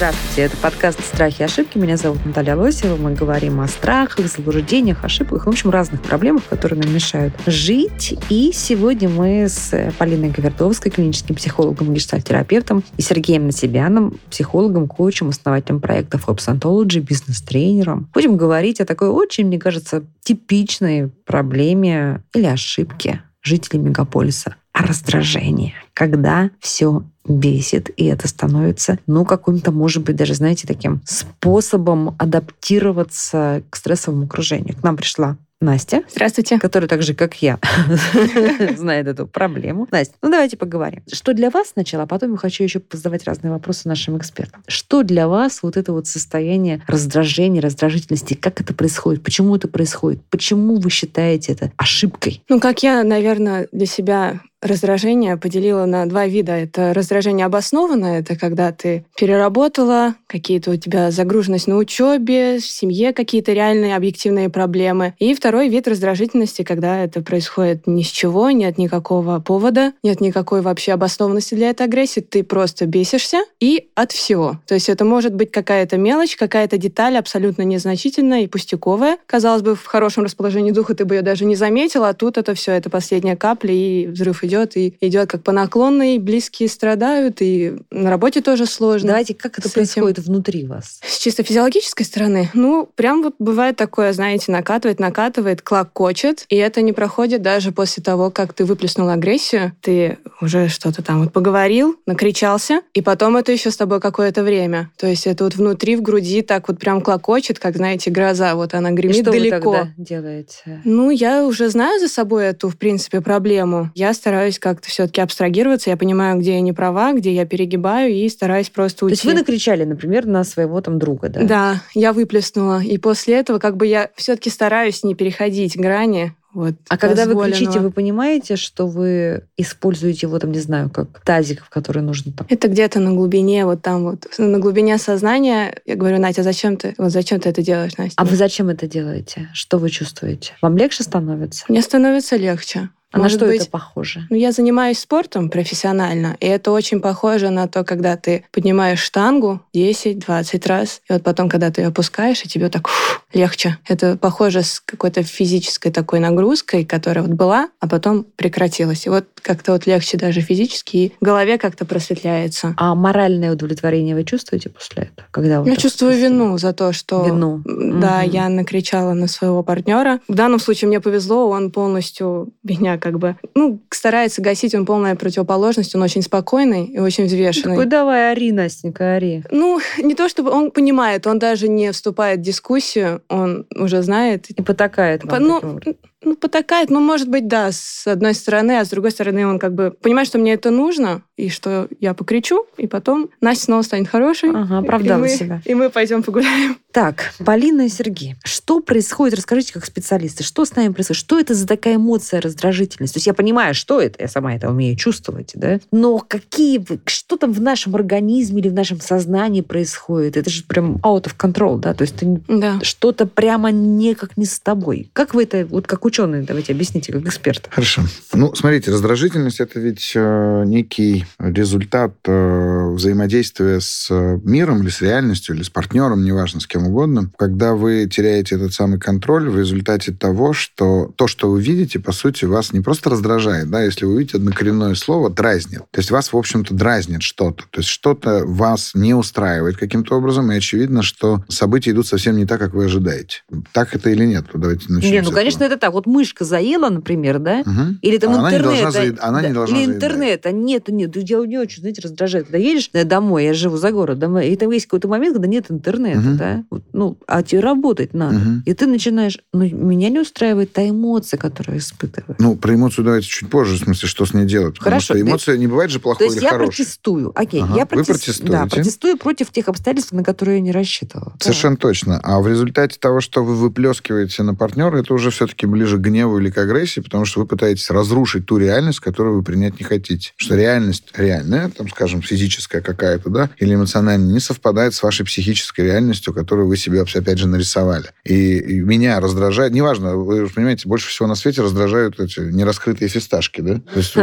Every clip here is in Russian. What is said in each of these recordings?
Здравствуйте, это подкаст «Страхи и ошибки». Меня зовут Наталья Лосева. Мы говорим о страхах, заблуждениях, ошибках, в общем, разных проблемах, которые нам мешают жить. И сегодня мы с Полиной Гавердовской, клиническим психологом и гештальтерапевтом, и Сергеем Насибяном, психологом, коучем, основателем проекта Forbes Ontology, бизнес-тренером. Будем говорить о такой очень, мне кажется, типичной проблеме или ошибке жителей мегаполиса о раздражении, когда все бесит, и это становится, ну, каким-то, может быть, даже, знаете, таким способом адаптироваться к стрессовому окружению. К нам пришла Настя. Здравствуйте. Которая так же, как я, знает эту проблему. Настя, ну давайте поговорим. Что для вас сначала, а потом я хочу еще задавать разные вопросы нашим экспертам. Что для вас вот это вот состояние раздражения, раздражительности, как это происходит, почему это происходит, почему вы считаете это ошибкой? Ну, как я, наверное, для себя раздражение поделила на два вида. Это раздражение обоснованное, это когда ты переработала, какие-то у тебя загруженность на учебе, в семье какие-то реальные объективные проблемы. И второй вид раздражительности, когда это происходит ни с чего, нет никакого повода, нет никакой вообще обоснованности для этой агрессии, ты просто бесишься и от всего. То есть это может быть какая-то мелочь, какая-то деталь абсолютно незначительная и пустяковая. Казалось бы, в хорошем расположении духа ты бы ее даже не заметила, а тут это все, это последняя капля и взрыв идет, и идет как по наклонной, близкие страдают, и на работе тоже сложно. Давайте, как это С этим. происходит внутри вас? С чисто физиологической стороны, ну, прям вот бывает такое, знаете, накатывает, накатывает, клокочет, и это не проходит даже после того, как ты выплеснул агрессию, ты уже что-то там вот поговорил, накричался, и потом это еще с тобой какое-то время. То есть это вот внутри, в груди так вот прям клокочет, как, знаете, гроза, вот она И гремит что далеко. вы тогда делаете? Ну, я уже знаю за собой эту, в принципе, проблему. Я стараюсь как-то все-таки абстрагироваться. Я понимаю, где я не права, где я перегибаю, и стараюсь просто То уйти. есть вы накричали, например, на своего там друга, да? Да, я выплеснула. И после этого как бы я все-таки стараюсь не переходить грани. Вот, А когда вы кричите, вы понимаете, что вы используете его там, не знаю, как тазик, в который нужно там. Это где-то на глубине, вот там вот, на глубине сознания. Я говорю, Настя, зачем ты, вот зачем ты это делаешь, Настя? А вы зачем это делаете? Что вы чувствуете? Вам легче становится? Мне становится легче. А на что быть, это похоже? Ну, я занимаюсь спортом профессионально, и это очень похоже на то, когда ты поднимаешь штангу 10-20 раз, и вот потом, когда ты ее опускаешь, и тебе так фу, легче. Это похоже с какой-то физической такой нагрузкой, которая вот была, а потом прекратилась. И вот как-то вот легче даже физически, и в голове как-то просветляется. А моральное удовлетворение вы чувствуете после этого? Когда Я чувствую спустили? вину за то, что Вину. да, Мгм. я накричала на своего партнера. В данном случае мне повезло, он полностью меня как бы, ну, старается гасить, он полная противоположность, он очень спокойный и очень взвешенный. Такой, давай, ори, Настенька, ори. Ну, не то чтобы он понимает, он даже не вступает в дискуссию, он уже знает. И потакает По- ну. Ну, потакает, ну, может быть, да, с одной стороны, а с другой стороны, он как бы понимает, что мне это нужно, и что я покричу, и потом Настя снова станет хорошей. Ага, и оправдала мы- себя. И мы пойдем погуляем. Так, Полина и Сергей, что происходит? Расскажите, как специалисты, что с нами происходит? Что это за такая эмоция раздражительность? То есть я понимаю, что это, я сама это умею чувствовать, да? Но какие, что там в нашем организме или в нашем сознании происходит? Это же прям out of control, да? То есть ты Да. что-то прямо никак не с тобой. Как вы это, вот как ученые, давайте объясните, как эксперт. Хорошо. Ну, смотрите, раздражительность это ведь э, некий результат э, взаимодействия с э, миром или с реальностью, или с партнером, неважно, с кем угодно, когда вы теряете этот самый контроль в результате того, что то, что вы видите, по сути, вас не просто раздражает, да, если вы видите однокоренное слово, дразнит. То есть вас, в общем-то, дразнит что-то. То есть что-то вас не устраивает каким-то образом, и очевидно, что события идут совсем не так, как вы ожидаете. Так это или нет? Давайте начнем Не, ну, этого. конечно, это так. Вот мышка заела, например, да? Мгм. Или там А она не интернет. должна заед- она не да, должна Или интернет. А нет, нет, я не очень, знаете, раздражает. Когда едешь э, домой, я живу за городом, и там есть какой-то момент, когда нет интернета, Мгм. да? Вот, ну, а тебе работать надо. Мгм. И ты начинаешь... Ну, меня не устраивает та эмоция, которую я испытываю. Ну, про эмоцию давайте чуть позже, в смысле, что с ней делать. Потому Хорошо, что да- эмоция не бывает же То плохой есть или я хорошей. протестую. Окей, Ага, я вы протес- протестуете. Да, протестую против тех обстоятельств, на которые я не рассчитывала. Совершенно точно. А в результате того, что вы выплескиваете на партнера, это уже все-таки ближе к гневу или к агрессии, потому что вы пытаетесь разрушить ту реальность, которую вы принять не хотите. Что реальность реальная, там, скажем, физическая, какая-то, да, или эмоциональная, не совпадает с вашей психической реальностью, которую вы себе, опять же, нарисовали. И, и меня раздражает, неважно, вы же понимаете, больше всего на свете раздражают эти нераскрытые фисташки, да? То есть,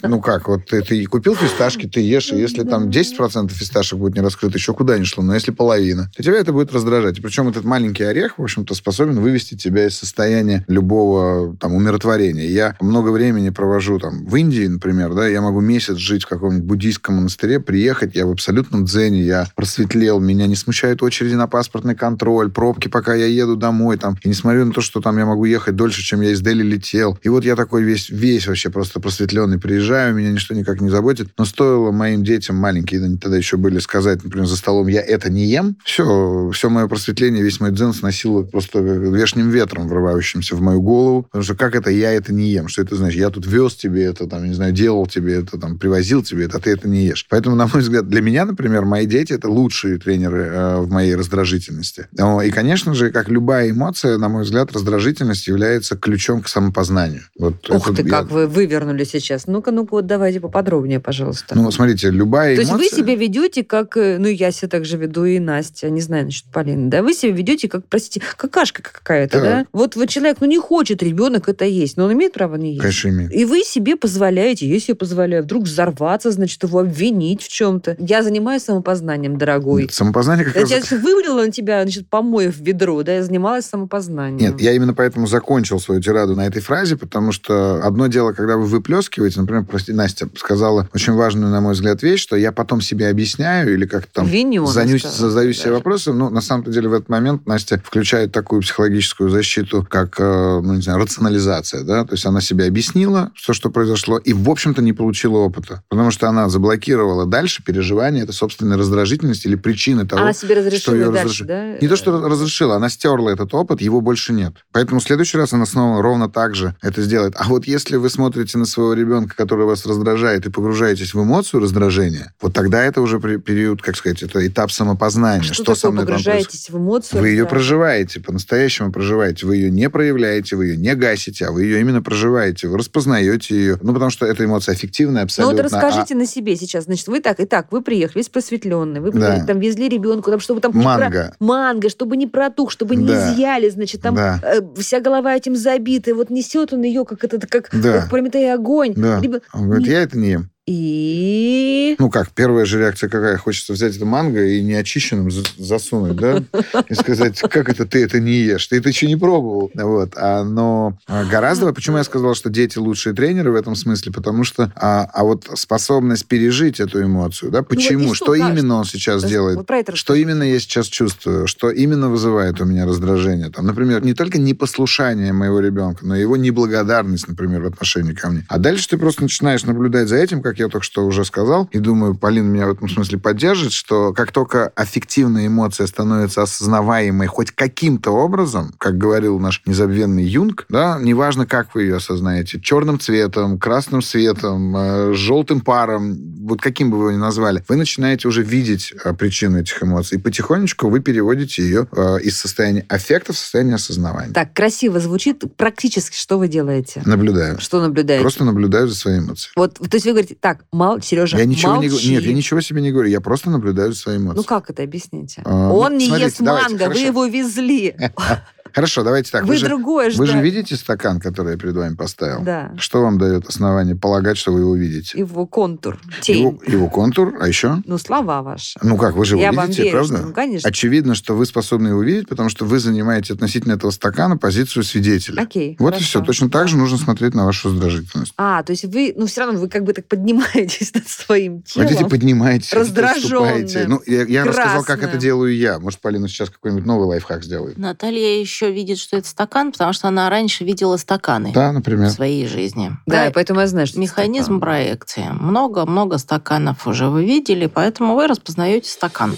ну как, вот ты, ты купил фисташки, ты ешь, и если там 10% фисташек будет не раскрыто, еще куда ни шло, но если половина, то тебя это будет раздражать. И причем этот маленький орех, в общем-то, способен вывести тебя из состояния любого там умиротворения. Я много времени провожу там в Индии, например, да, я могу месяц жить в каком-нибудь буддийском монастыре, приехать, я в абсолютном дзене, я просветлел, меня не смущают очереди на паспортный контроль, пробки, пока я еду домой, там, и несмотря на то, что там я могу ехать дольше, чем я из Дели летел. И вот я такой весь, весь вообще просто просветленный приезжаю, меня ничто никак не заботит. Но стоило моим детям маленькие, они тогда еще были, сказать, например, за столом, я это не ем, все, все мое просветление, весь мой дзен сносило просто вешним ветром, врывающимся в мою голову. Потому что как это я это не ем? Что это значит? Я тут вез тебе это, там, не знаю, делал тебе это, там, привозил тебе это, а ты это не ешь. Поэтому, на мой взгляд, для меня, например, мои дети это лучшие тренеры э, в моей раздражительности. И, конечно же, как любая эмоция, на мой взгляд, раздражительность является ключом к самопознанию. Вот Ух ты, я... как вы вывернули сейчас. Ну-ка, ну-ка, вот давайте поподробнее, пожалуйста. Ну, смотрите, любая То эмоция... есть вы себя ведете как, э, ну, я себя так же веду, и Настя, не знаю насчет Полины, да, вы себя ведете как, простите, какашка какая-то, Да. да? Вот, вот человек, ну, не хочет ребенок это есть, но он имеет право не есть. Конечно, имеет. И вы себе позволяете, я себе позволяю, вдруг взорваться, значит, его обвинить в чем-то. Я занимаюсь самопознанием, дорогой. Нет, самопознание как Я раз... тебя вылила на тебя, значит, помоев в ведро, да, я занималась самопознанием. Нет, я именно поэтому закончил свою тираду на этой фразе, потому что одно дело, когда вы выплескиваете, например, прости, Настя сказала очень важную, на мой взгляд, вещь, что я потом себе объясняю или как-то там Виню, занюсь, задаюсь себе даже. вопросом. Ну, на самом деле, в этот момент Настя включает такую психологическую защиту, как, э, ну, не знаю, рационализация, да, то есть она себе объяснила все, что произошло, и, в общем-то, не получила опыта, потому что она заблокировала дальше переживание этой собственной раздражительности или причины того, Она себе что разрешила ее дальше, разреш- да? не то, что разрешила, она стерла этот опыт, его больше нет. Поэтому в следующий раз она снова ровно так же это сделает. А вот если вы смотрите на своего ребенка, который вас раздражает, и погружаетесь в эмоцию раздражения, вот тогда это уже период, как сказать, это этап самопознания. Что, Что, такое со мной погружаетесь в эмоцию? Вы ее да. проживаете, по-настоящему проживаете. Вы ее не проявляете, вы ее не гасите, а вы ее именно проживаете. Вы распознаете ее. Ну, потому что эта эмоция аффективная Ну абсолютно. вот расскажите на себе сейчас. Значит, вы так, и так, вы приехали, весь просветленный, вы Да. там везли ребенку, там, чтобы там не про- Манго. манго, чтобы не протух, чтобы не Да. изъяли, значит, там Да. э, вся голова этим забита, и вот несет он ее, как это, как, Да. как Прометей огонь. Да. Либо- Он говорит, я это не ем. И... Ну как, первая же реакция какая? Хочется взять это манго и неочищенным за- засунуть, да? И сказать, как это ты это не ешь? Ты это еще не пробовал. Вот. А, но а, гораздо... Почему я сказал, что дети лучшие тренеры в этом смысле? Потому что... А, а вот способность пережить эту эмоцию, да? Почему? Ну и что что, да, именно он сейчас Вот делает? про это Что именно я сейчас чувствую? Что именно вызывает у меня раздражение? Там, например, не только непослушание моего ребенка, но его неблагодарность, например, в отношении ко мне. А дальше ты просто начинаешь наблюдать за этим, как я только что уже сказал, и думаю, Полина меня в этом смысле поддержит, что как только аффективная эмоция становится осознаваемой хоть каким-то образом, как говорил наш незабвенный Юнг, да, неважно, как вы ее осознаете, черным цветом, красным светом, э, желтым паром, вот каким бы вы его ни назвали, вы начинаете уже видеть э, причину этих эмоций, и потихонечку вы переводите ее э, из состояния аффекта в состояние осознавания. Так, красиво звучит. Практически что вы делаете? Наблюдаю. Что наблюдаете? Просто наблюдаю за своими эмоциями. Вот, то есть вы говорите, так, мал, Сережа, Я ничего не молчи. Нет, я ничего себе не говорю. Я просто наблюдаю за своими эмоциями. Ну как это объясните? А, Он ну, не смотрите, ест давайте, манго, вы хорошо. его везли. Хорошо, давайте так. вы Вы, же, другое вы же ждали. видите стакан, который я перед вами поставил? Да. Что вам дает основание полагать, что вы его видите? Его контур, тень. Его, его контур, а еще? Ну, слова ваши. Ну как, вы же его Я вам видите, верю, правда? что- ну, конечно. Очевидно, что вы способны его видеть, потому что вы занимаете относительно этого стакана позицию свидетеля. Окей, Вот хорошо. и все. Точно так же нужно смотреть на вашу раздражительность. А, то есть вы, ну, все равно вы как бы так поднимаетесь над своим телом. Хотите, поднимаетесь, отступаете. Ну, я, я рассказал, как это делаю я. Может, Полина сейчас какой-нибудь новый лайфхак сделает. Наталья еще видит, что это стакан, потому что она раньше видела стаканы Да, в например. своей жизни. Да, и поэтому я знаю, что Механизм стакан. проекции. Много-много стаканов уже вы видели, поэтому вы распознаете стакан.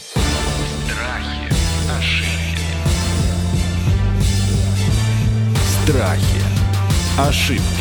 Страхи, ошибки, Страхи. Ошибки.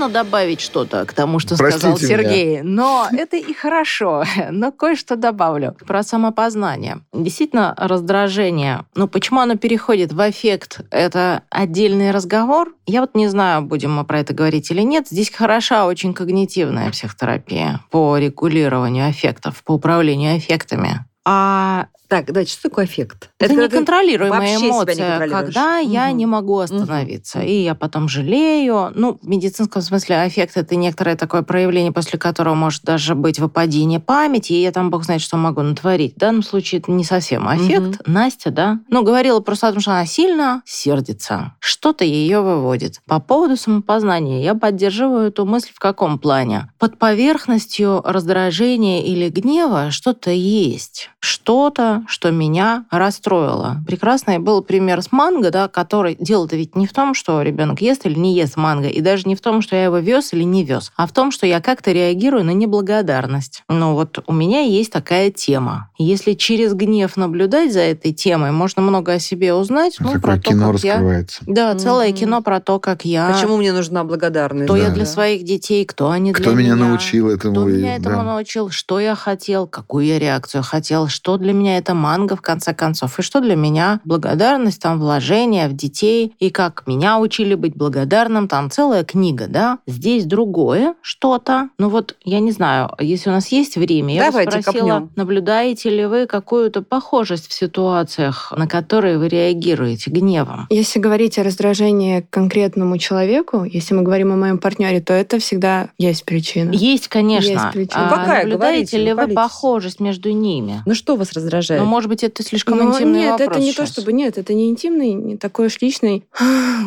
Можно добавить что-то к тому, что сказал Простите меня. Сергей, но это и хорошо. Но кое-что добавлю про самопознание. Действительно, раздражение. Ну, почему оно переходит в эффект? Это отдельный разговор. Я вот не знаю, будем мы про это говорить или нет. Здесь хороша очень когнитивная психотерапия по регулированию эффектов, по управлению эффектами. А так, давайте, что такое эффект? Это, ты неконтролируемая не эмоция, контролируешь. когда я Мгм. не могу остановиться. И я потом жалею. Ну, в медицинском смысле аффект — это некоторое такое проявление, после которого может даже быть выпадение памяти, и я там, бог знает, что могу натворить. В данном случае это не совсем аффект. Настя, да? Ну, говорила просто о том, что она сильно сердится. Что-то ее выводит. По поводу самопознания я поддерживаю эту мысль в каком плане? Под поверхностью раздражения или гнева что-то есть. Что-то, что меня расстроило. Прекрасный был пример с манго, да, который... Дело-то ведь не в том, что ребенок ест или не ест манго, и даже не в том, что я его вез или не вез, а в том, что я как-то реагирую на неблагодарность. Ну вот у меня есть такая тема. Если через гнев наблюдать за этой темой, можно много о себе узнать. ну, Такое про то, кино как я- раскрывается. Да, целое Мгм. кино про то, как я... Почему мне нужна благодарность? Кто я Да. для своих детей, кто они Кто для меня меня. научил этому? Кто и- меня этому да. научил, что я хотел, какую я реакцию хотел, что для меня это манго, в конце концов, и что для меня благодарность, там, вложение в детей, и как меня учили быть благодарным, там целая книга, да. Здесь другое что-то. Ну вот, я не знаю, если у нас есть время, я Давайте бы спросила, копнем. наблюдаете ли вы какую-то похожесть в ситуациях, на которые вы реагируете гневом? Если говорить о раздражении конкретному человеку, если мы говорим о моем партнере, то это всегда есть причина. Есть, конечно. Есть причина. А Ну, какая? наблюдаете Говорите, ли вы похожесть между ними? Ну что вас раздражает? Ну, может быть, это слишком Но интимный нет, вопрос это не то, сейчас. чтобы нет, это не интимный, не такой уж личный.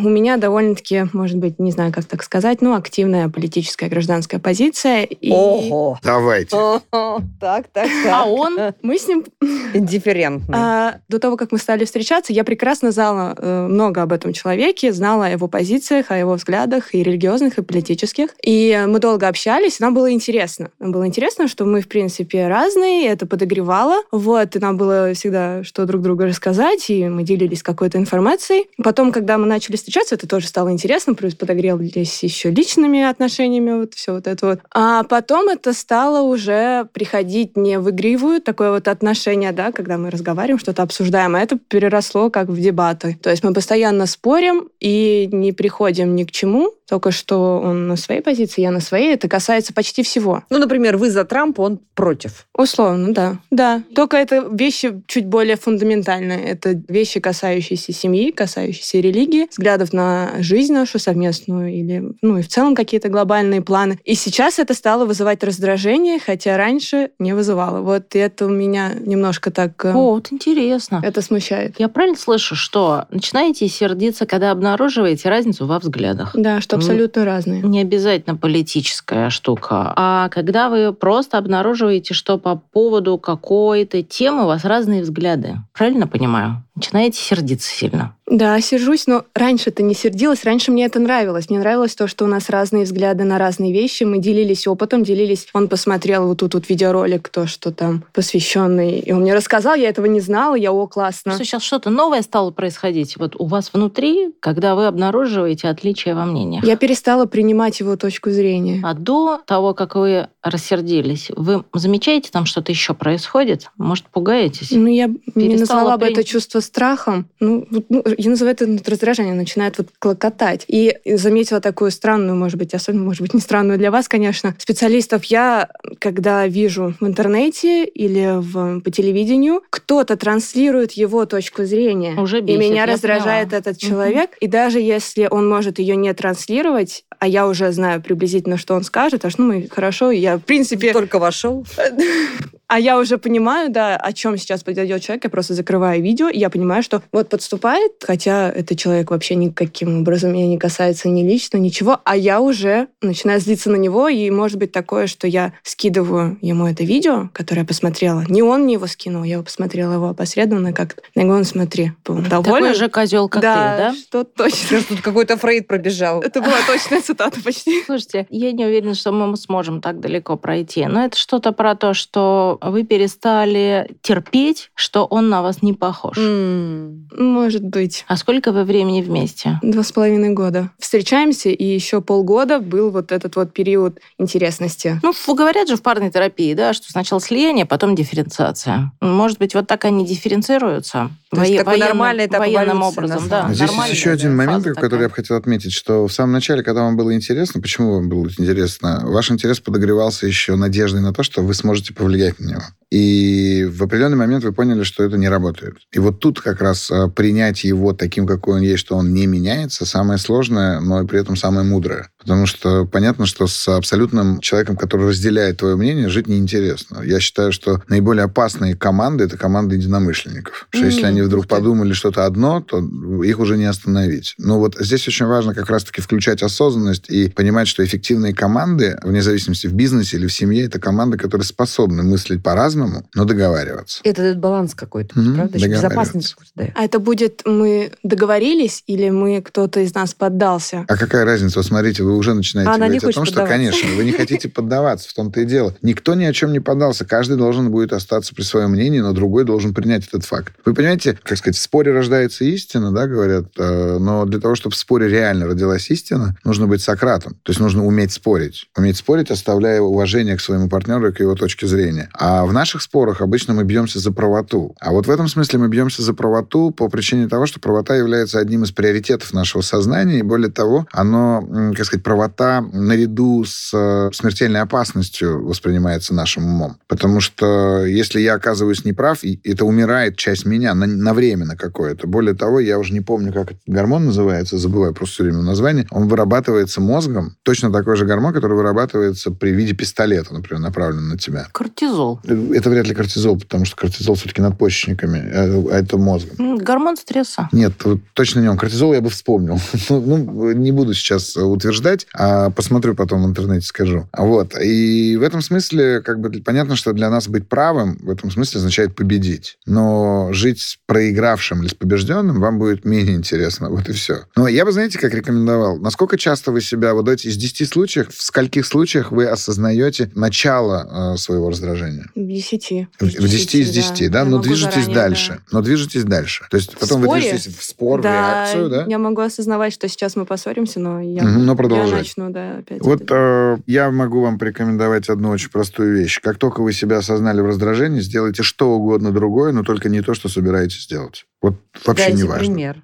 У меня довольно-таки, может быть, не знаю, как так сказать, ну, активная политическая гражданская позиция. И Ого. Давайте. Так, так, так. А он? мы с ним Индифферентный. А, до того, как мы стали встречаться, я прекрасно знала э, много об этом человеке, знала о его позициях, о его взглядах, и религиозных, и политических. И мы долго общались, и нам было интересно. Нам было интересно, что мы, в принципе, разные, это подогревало. Вот, и нам было всегда что друг другу рассказать, и мы делились какой-то информацией. Потом, когда мы начали встречаться, это тоже стало интересно, плюс подогрелись еще личными отношениями, вот все вот это вот. А потом это стало уже приходить не в игривую такое вот отношение, да, когда мы разговариваем, что-то обсуждаем, а это переросло как в дебаты. То есть мы постоянно спорим и не приходим ни к чему, только что он на своей позиции, я на своей. Это касается почти всего. Ну, например, вы за Трампа, он против. Условно, да. Да. Только это вещи чуть более фундаментальные. Это вещи, касающиеся семьи, касающиеся религии, взглядов на жизнь нашу совместную или, ну, и в целом какие-то глобальные планы. И сейчас это стало вызывать раздражение, хотя раньше не вызывало. Вот это у меня немножко так... э, О, вот интересно. Это смущает. Я правильно слышу, что начинаете сердиться, когда обнаруживаете разницу во взглядах? Да, что абсолютно разные. Не обязательно политическая штука, а когда вы просто обнаруживаете, что по поводу какой-то темы вас разные взгляды. Правильно понимаю? Начинаете сердиться сильно. Да, сержусь, но раньше-то не сердилась, раньше мне это нравилось. Мне нравилось то, что у нас разные взгляды на разные вещи, мы делились опытом, делились. Он посмотрел вот тут вот видеоролик, то, что там посвященный, и он мне рассказал, я этого не знала, я, о, классно. Что сейчас что-то новое стало происходить вот у вас внутри, когда вы обнаруживаете отличия во мнениях? Я перестала принимать его точку зрения. А до того, как вы рассердились, вы замечаете, там что-то еще происходит? Может, пугаетесь? Ну, я не Перестала назвала бы при- это чувство страхом. Ну, ну, я называю это раздражение, начинает вот клокотать. И заметила такую странную, может быть, особенно, может быть, не странную для вас, конечно, специалистов. Я, когда вижу в интернете или в, по телевидению, кто-то транслирует его точку зрения. Уже И бесит, меня я раздражает поняла. этот человек. И даже если он может ее не транслировать, а я уже знаю приблизительно, что он скажет, аж ну мы хорошо, я в принципе Только вошел. а я уже понимаю, да, о чем сейчас подойдет человек, я просто закрываю видео, и я понимаю, что вот подступает, хотя этот человек вообще никаким образом меня не касается ни лично, ничего, а я уже начинаю злиться на него, и может быть такое, что я скидываю ему это видео, которое я посмотрела. Не он мне его скинул, я его посмотрела его опосредованно как-то. Я говорю, «Ну, смотри, он доволен? Такой же козел, как да, ты, да? что точно. Тут какой-то Фрейд пробежал. Это была точная цитата почти. Слушайте, я не уверена, что мы сможем так далеко пройти. Но это что-то про то, что вы перестали терпеть, что он на вас не похож. М. Может быть. А сколько вы времени вместе? Два с половиной года. Встречаемся, и еще полгода был вот этот вот период интересности. Ну, говорят же в парной терапии, да, что сначала слияние, потом дифференциация. Может быть, вот так они дифференцируются. То есть такой военным- нормальный этап военным образом, да. Здесь есть еще один момент, фаза который я такая. бы хотел отметить, что в самом начале, когда вам было интересно, почему вам было интересно, ваш интерес подогревался еще надеждой на то, что вы сможете повлиять на него. И в определенный момент вы поняли, что это не работает. И вот тут как раз а, принять его таким, какой он есть, что он не меняется, самое сложное, но и при этом самое мудрое. Потому что понятно, что с абсолютным человеком, который разделяет твое мнение, жить неинтересно. Я считаю, что наиболее опасные команды — это команды единомышленников. Что если М, они вдруг подумали что-то одно, то их уже не остановить. Но вот здесь очень важно как раз-таки включать осознанность и понимать, что эффективные команды, вне зависимости в бизнесе или в семье, это команды, которые способны мыслить по-разному, но договариваться. Это дает баланс какой-то, Мгм, правда? Безопасность. А это будет мы договорились или мы кто-то из нас поддался? А какая разница? Вот смотрите, вы уже начинаете А она не говорить о том, что, конечно, вы не хотите поддаваться, в том-то и дело. Никто ни о чем не поддался. Каждый должен будет остаться при своем мнении, но другой должен принять этот факт. Вы понимаете, как сказать, в споре рождается истина, да, говорят, э, но для того, чтобы в споре реально родилась истина, нужно быть Сократом. То есть нужно уметь спорить. Уметь спорить, оставляя уважение к своему партнеру и к его точке зрения. А в наших спорах обычно мы бьемся за правоту. А вот в этом смысле мы бьемся за правоту по причине того, что правота является одним из приоритетов нашего сознания, и более того, оно, как сказать, правота наряду с э, смертельной опасностью воспринимается нашим умом. Потому что если я оказываюсь неправ, это умирает часть меня на, на время на какое-то. Более того, я уже не помню, как этот гормон называется, забываю просто все время название. Он вырабатывается мозгом, точно такой же гормон, который вырабатывается при виде пистолета, например, направленного на тебя. Кортизол. Это вряд ли кортизол, потому что кортизол все-таки надпочечниками, а а это мозгом. Гормон стресса. Нет, точно не он. Кортизол я бы вспомнил. Ну, ну, не буду сейчас утверждать, а посмотрю потом в интернете, скажу. Вот. И в этом смысле, как бы, понятно, что для нас быть правым в этом смысле означает победить. Но жить с проигравшим или с побежденным вам будет менее интересно. Вот и все. Но я бы, знаете, как рекомендовал? Насколько часто вы себя, вот эти из 10 случаев, в скольких случаях вы осознаете начало э, своего раздражения? В десяти. В в 10 из 10, да? Я Но движетесь заранее, дальше. Но движетесь дальше. То есть потом вы споре? движетесь в спор, в Да, реакцию, да? я могу осознавать, что сейчас мы поссоримся, но я, но я продолжать. начну, да, опять. Вот э, я могу вам порекомендовать одну очень простую вещь. Как только вы себя осознали в раздражении, сделайте что угодно другое, но только не то, что собираетесь сделать. Вот вообще Дайте не важно. пример.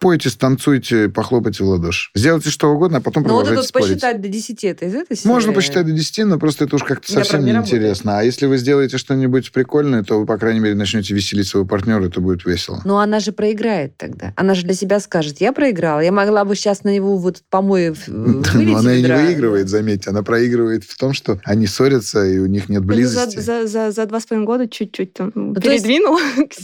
Спойте, станцуйте, похлопайте в ладоши. Сделайте что угодно, а потом Ну вот это продолжайте вот спорить. посчитать до 10, это из этой серии? Можно посчитать до 10, но просто это уж как-то совсем правда не неинтересно. А если вы сделаете что-нибудь прикольное, то вы, по крайней мере, начнете веселить своего партнера, это будет весело. Но она же проиграет тогда. Она же для себя скажет, я проиграла, я могла бы сейчас на него вот помой в- вылить Но она и не ведра». выигрывает, заметьте. Она проигрывает в том, что они ссорятся, и у них нет Ну, близости. За, за, за, за два с половиной года чуть-чуть там Ну, себе.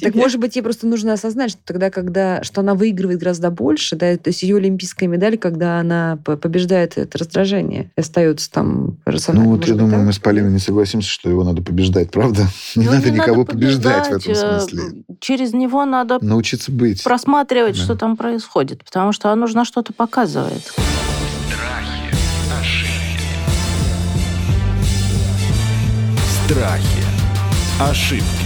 Так, может быть, ей просто нужно осознать, что тогда, когда что она выигрывает гораздо больше, да, то есть ее олимпийская медаль, когда она по- побеждает это раздражение, и остается там рационально. Ну вот я быть, думаю, так? мы с Полиной не согласимся, что его надо побеждать, правда? Не Ну, надо никого надо побеждать в этом побеждать, смысле. э, Через него надо Научиться быть. просматривать, Да. что там происходит, потому что оно же на что-то показывает. Страхи, ошибки, Страхи. Ошибки.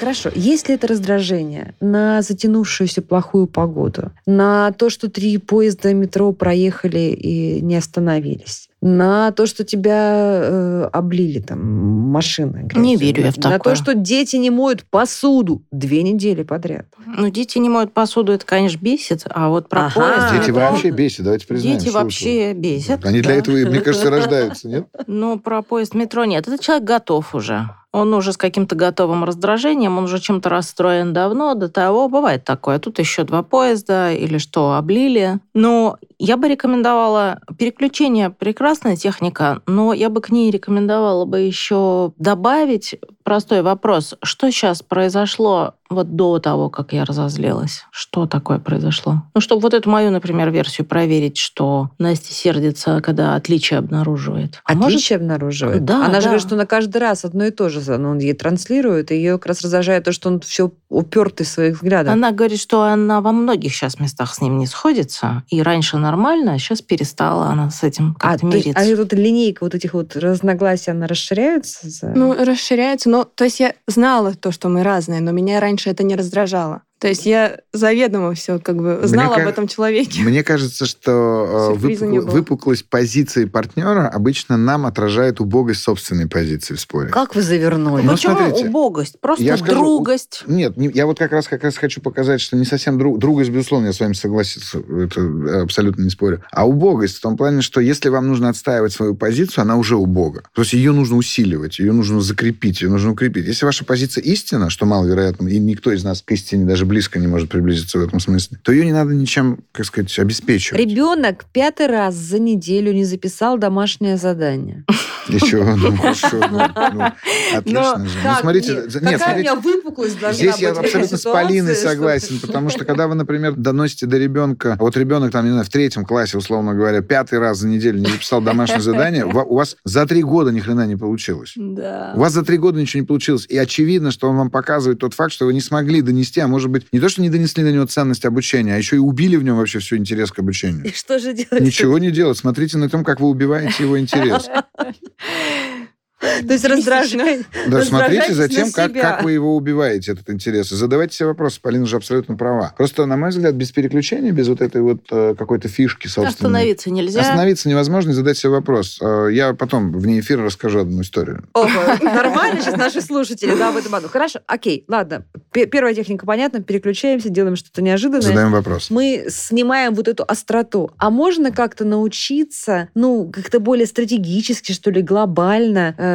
Хорошо. Если это раздражение на затянувшуюся плохую погоду, на то, что три поезда метро проехали и не остановились, на то, что тебя э, облили там машины. грязью, Не верю я в На такое. то, что дети не моют посуду две недели подряд. Ну, дети не моют посуду, это, конечно, бесит, а вот про Ага. поезд... Дети метро- вообще бесят, давайте признаем. Дети вы вообще бесят. Они для да. этого, мне кажется, рождаются, нет? Но про поезд метро нет. Этот человек готов уже. Он уже с каким-то готовым раздражением, он уже чем-то расстроен давно, до того. Бывает такое. Тут еще два поезда или что, облили. Но я бы рекомендовала... Переключение – прекрасная техника, но я бы к ней рекомендовала бы еще добавить простой вопрос. Что сейчас произошло вот до того, как я разозлилась? Что такое произошло? Ну, чтобы вот эту мою, например, версию проверить, что Настя сердится, когда отличие обнаруживает. А может, Отличие обнаруживает. Да, Она же да. говорит, что на каждый раз одно и то же ну, он ей транслирует, и ее как раз раздражает то, что он все упертый в своих взглядах. Она говорит, что она во многих сейчас местах с ним не сходится, и раньше нормально, а сейчас перестала она с этим а, как-то то есть- мириться. а вот линейка вот этих вот разногласий, она расширяется? за- Ну, расширяется. Но, то есть я знала то, что мы разные, но меня раньше это не раздражало. То есть я заведомо все как бы знала ка- об этом человеке. Мне кажется, что э, выпукл- выпуклость позиции партнера обычно нам отражает убогость собственной позиции в споре. Как вы завернули? Ну, Почему смотрите, убогость? Просто я скажу, другость. Нет, не- я вот как раз, как раз хочу показать, что не совсем друг, другость, безусловно, я с вами согласиться, это абсолютно не спорю. А убогость в том плане, что если вам нужно отстаивать свою позицию, она уже убога. То есть ее нужно усиливать, ее нужно закрепить, ее нужно укрепить. Если ваша позиция истина, что маловероятно, и никто из нас к истине даже близко не может приблизиться в этом смысле, то ее не надо ничем, как сказать, обеспечивать. Ребенок пятый раз за неделю не записал домашнее задание. Еще, ну, хорошо, ну, отлично же. Ну, смотрите, Нет, смотрите, выпуклость Здесь я абсолютно с Полиной согласен, потому что когда вы, например, доносите до ребенка, вот ребенок там, не знаю, в третьем классе, условно говоря, пятый раз за неделю не записал домашнее задание, у вас за три года ни хрена не получилось. Да. У вас за три года ничего не получилось. И очевидно, что он вам показывает тот факт, что вы не смогли донести, а может быть, не то, что не донесли до него ценность обучения, а еще и убили в нем вообще всю интерес к обучению. И что же делать? Ничего не делать. Смотрите на том, как вы убиваете его интерес. То есть раздражать. Да, смотрите за тем, как, как вы его убиваете, этот интерес. И задавайте себе вопросы. Полина же абсолютно права. Просто, на мой взгляд, без переключения, без вот этой вот э, какой-то фишки, собственно. Остановиться нельзя. Остановиться невозможно и задать себе вопрос. Э, Я потом вне эфира расскажу одну историю. Ого, нормально сейчас наши слушатели, да, в этом году. Хорошо, окей, ладно. Пе- Первая техника понятна, переключаемся, делаем что-то неожиданное. Задаем вопрос. мы снимаем вот эту остроту. А можно как-то научиться, ну, как-то более стратегически, что ли, глобально э,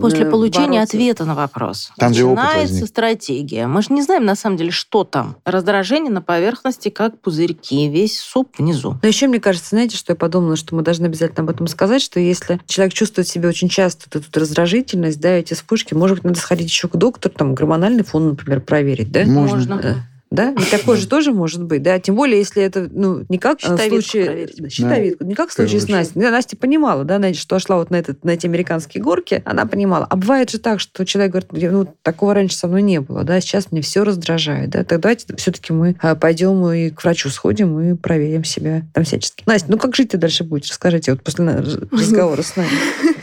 После э, получения бороться? ответа на вопрос. Там, начинается стратегия. Мы же не знаем, на самом деле, что там. Раздражение на поверхности, как пузырьки. Весь суп внизу. Но еще, мне кажется, знаете, что я подумала, что мы должны обязательно об этом сказать, что если человек чувствует в себе очень часто вот эту раздражительность, да, эти вспышки, может быть, надо сходить еще к доктору, там, гормональный фон, например, проверить, да? Можно. Да, и такое же тоже может быть, да. Тем более, если это, ну, не как э, в Щитовидку случае... проверить. Да, щитовидку, не как в случае с Настей. Да, Настя понимала, да, что шла вот на, этот, на эти американские горки, она понимала. А бывает же так, что человек говорит, ну, такого раньше со мной не было, да, сейчас мне все раздражает, да, тогда давайте все-таки мы а, пойдем и к врачу сходим и проверим себя там всячески. Настя, ну как жить ты дальше будешь? Расскажите вот после разговора с нами.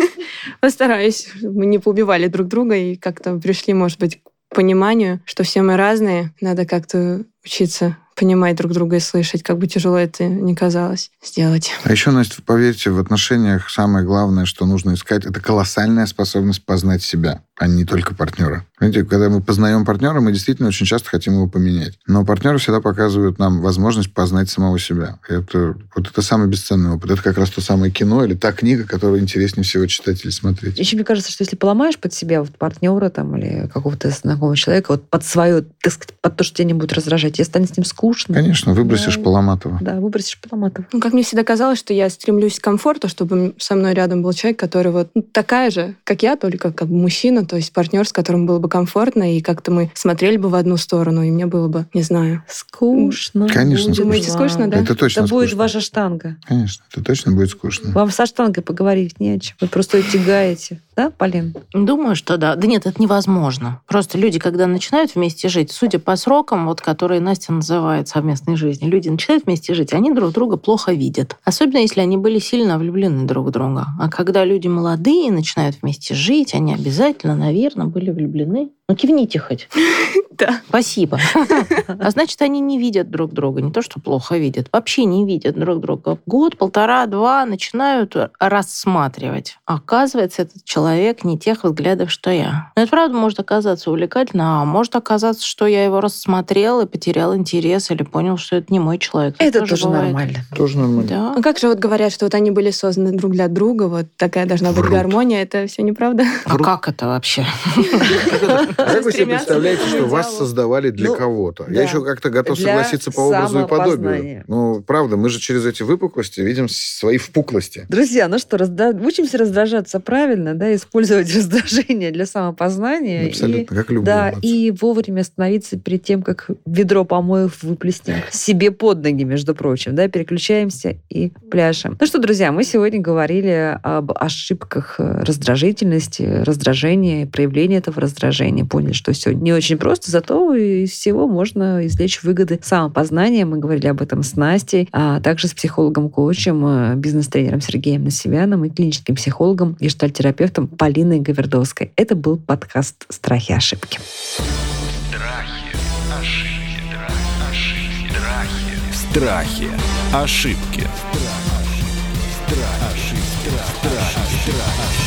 Постараюсь, мы не поубивали друг друга и как-то пришли, может быть, пониманию, что все мы разные, надо как-то учиться понимать друг друга и слышать, как бы тяжело это ни казалось сделать. А еще, Настя, поверьте, в отношениях самое главное, что нужно искать, это колоссальная способность познать себя, а не только партнера. Знаете, когда мы познаем партнера, мы действительно очень часто хотим его поменять. Но партнеры всегда показывают нам возможность познать самого себя. Это, вот это самый бесценный опыт. Это как раз то самое кино или та книга, которую интереснее всего читать или смотреть. Еще мне кажется, что если поломаешь под себя вот партнера там или какого-то знакомого человека, вот под свое, так сказать, под то, что тебя не будет раздражать, тебе станет с ним скучно. Конечно, выбросишь Да. Поломатова. Да, выбросишь поломатов. Ну, как мне всегда казалось, что я стремлюсь к комфорту, чтобы со мной рядом был человек, который вот ну, такая же, как я, только как мужчина, то есть партнер, с которым было бы комфортно, и как-то мы смотрели бы в одну сторону, и мне было бы, не знаю. Скучно. Конечно, будет Думаете, скучно, да? Это точно Это будет скучно. ваша штанга. Конечно, это точно будет скучно. Вам со штангой поговорить не о чем. Вы просто ее тягаете. Да, Полин? Думаю, что да. Да нет, это невозможно. Просто люди, когда начинают вместе жить, судя по срокам, вот, которые Настя называет совместной жизнью, люди начинают вместе жить, они друг друга плохо видят. Особенно, если они были сильно влюблены друг в друга. А когда люди молодые начинают вместе жить, они обязательно, наверное, были влюблены. Ну, кивните хоть. Да. Спасибо. А значит, они не видят друг друга. Не то, что плохо видят. Вообще не видят друг друга. Год, полтора, два начинают рассматривать. Оказывается, этот человек не тех взглядов, что я. Но это правда может оказаться увлекательно, а может оказаться, что я его рассмотрел и потерял интерес или понял, что это не мой человек. Это тоже бывает. нормально. Тоже нормально. Да. А как же вот говорят, что вот они были созданы друг для друга, вот такая должна быть Врут. гармония, это все неправда? А как это вообще? А как вы себе представляете, что вас создавали для ну, кого-то. да. Я еще как-то готов Для согласиться по образу и подобию. Ну, правда, мы же через эти выпуклости видим свои впуклости. Друзья, ну что, учимся раздражаться правильно, да, использовать раздражение для самопознания. и- Абсолютно, как любой Да, и вовремя остановиться перед тем, как ведро помоев выплеснем себе под ноги, между прочим, да, переключаемся и пляшем. Ну что, друзья, мы сегодня говорили об ошибках раздражительности, раздражения, проявления этого раздражения. Поняли, что все не очень просто, зато из всего можно извлечь выгоды самопознания. Мы говорили об этом с Настей, а также с психологом-коучем, э, бизнес-тренером Сергеем Насивяном и клиническим психологом, гештальтерапевтом Полиной Гавердовской. Это был подкаст «Страхи и ошибки». Страхи, ошибки, страхи, ошибки, страхи. Страхи. Ошибки.